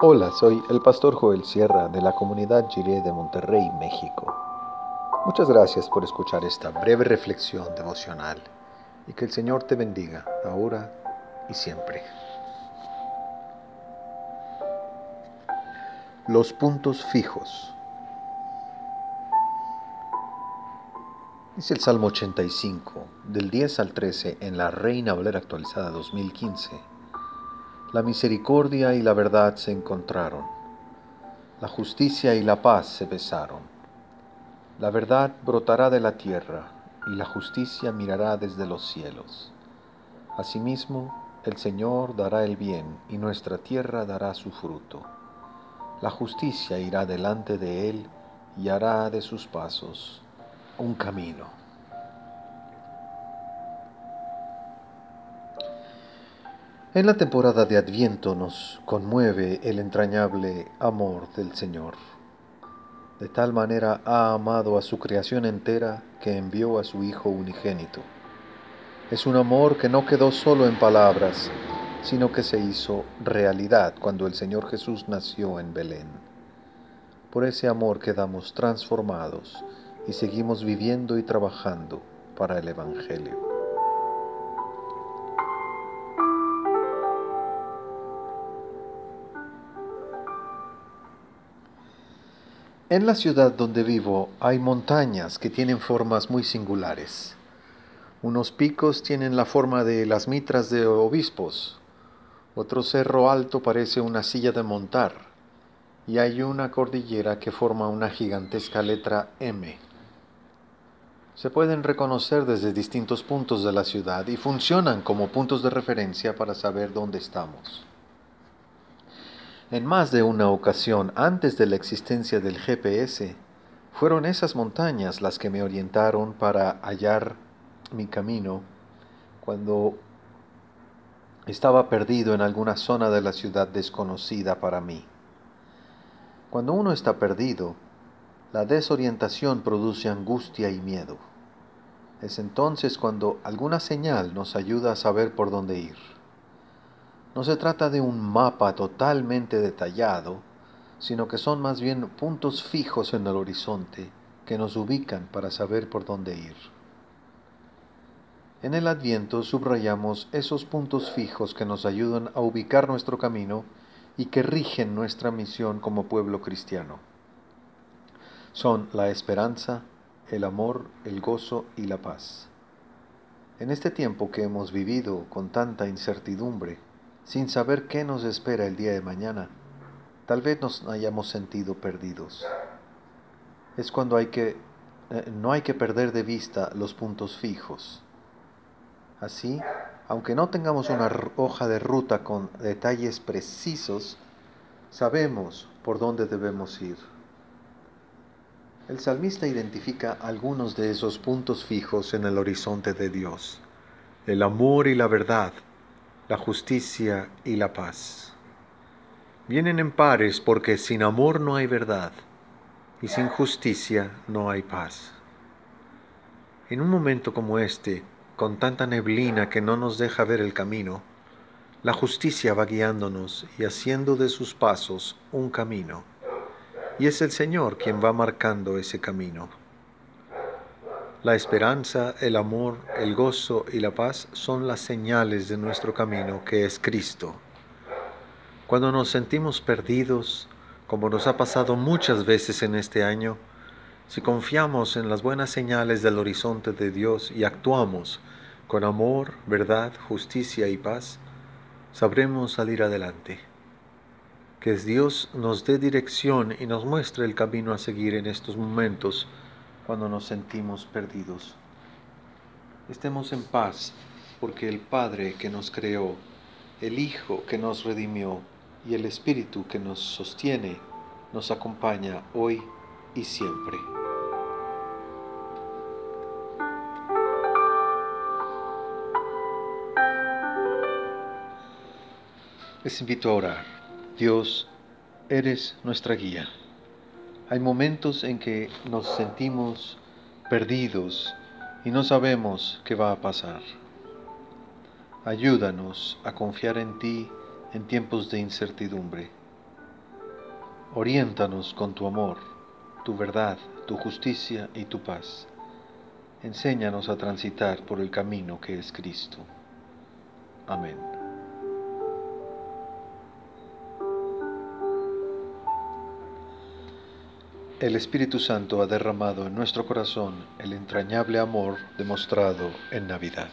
Hola, soy el pastor Joel Sierra de la comunidad Jiré de Monterrey, México. Muchas gracias por escuchar esta breve reflexión devocional y que el Señor te bendiga ahora y siempre. Los puntos fijos. Dice el Salmo 85, del 10 al 13 en la Reina Valera actualizada 2015. La misericordia y la verdad se encontraron. La justicia y la paz se besaron. La verdad brotará de la tierra y la justicia mirará desde los cielos. Asimismo, el Señor dará el bien y nuestra tierra dará su fruto. La justicia irá delante de él y hará de sus pasos un camino. En la temporada de Adviento nos conmueve el entrañable amor del Señor. De tal manera ha amado a su creación entera que envió a su Hijo unigénito. Es un amor que no quedó solo en palabras, sino que se hizo realidad cuando el Señor Jesús nació en Belén. Por ese amor quedamos transformados y seguimos viviendo y trabajando para el Evangelio. En la ciudad donde vivo hay montañas que tienen formas muy singulares. Unos picos tienen la forma de las mitras de obispos, otro cerro alto parece una silla de montar, y hay una cordillera que forma una gigantesca letra M. Se pueden reconocer desde distintos puntos de la ciudad y funcionan como puntos de referencia para saber dónde estamos. En más de una ocasión antes de la existencia del GPS, fueron esas montañas las que me orientaron para hallar mi camino cuando estaba perdido en alguna zona de la ciudad desconocida para mí. Cuando uno está perdido, la desorientación produce angustia y miedo. Es entonces cuando alguna señal nos ayuda a saber por dónde ir. No se trata de un mapa totalmente detallado, sino que son más bien puntos fijos en el horizonte que nos ubican para saber por dónde ir. En el Adviento subrayamos esos puntos fijos que nos ayudan a ubicar nuestro camino y que rigen nuestra misión como pueblo cristiano. Son la esperanza, el amor, el gozo y la paz. En este tiempo que hemos vivido con tanta incertidumbre, sin saber qué nos espera el día de mañana, tal vez nos hayamos sentido perdidos. Es cuando hay que, eh, no hay que perder de vista los puntos fijos. Así, aunque no tengamos una hoja de ruta con detalles precisos, sabemos por dónde debemos ir. El salmista identifica algunos de esos puntos fijos en el horizonte de Dios, el amor y la verdad, la justicia y la paz. Vienen en pares porque sin amor no hay verdad y sin justicia no hay paz. En un momento como este, con tanta neblina que no nos deja ver el camino, la justicia va guiándonos y haciendo de sus pasos un camino. Y es el Señor quien va marcando ese camino. La esperanza, el amor, el gozo y la paz son las señales de nuestro camino que es Cristo. Cuando nos sentimos perdidos, como nos ha pasado muchas veces en este año, si confiamos en las buenas señales del horizonte de Dios y actuamos con amor, verdad, justicia y paz, sabremos salir adelante. Que Dios nos dé dirección y nos muestre el camino a seguir en estos momentos cuando nos sentimos perdidos. Estemos en paz porque el Padre que nos creó, el Hijo que nos redimió y el Espíritu que nos sostiene nos acompaña hoy y siempre. Les invito a orar. Dios, eres nuestra guía. Hay momentos en que nos sentimos perdidos y no sabemos qué va a pasar. Ayúdanos a confiar en ti en tiempos de incertidumbre. Oriéntanos con tu amor, tu verdad, tu justicia y tu paz. Enséñanos a transitar por el camino que es Cristo. Amén. El Espíritu Santo ha derramado en nuestro corazón el entrañable amor demostrado en Navidad.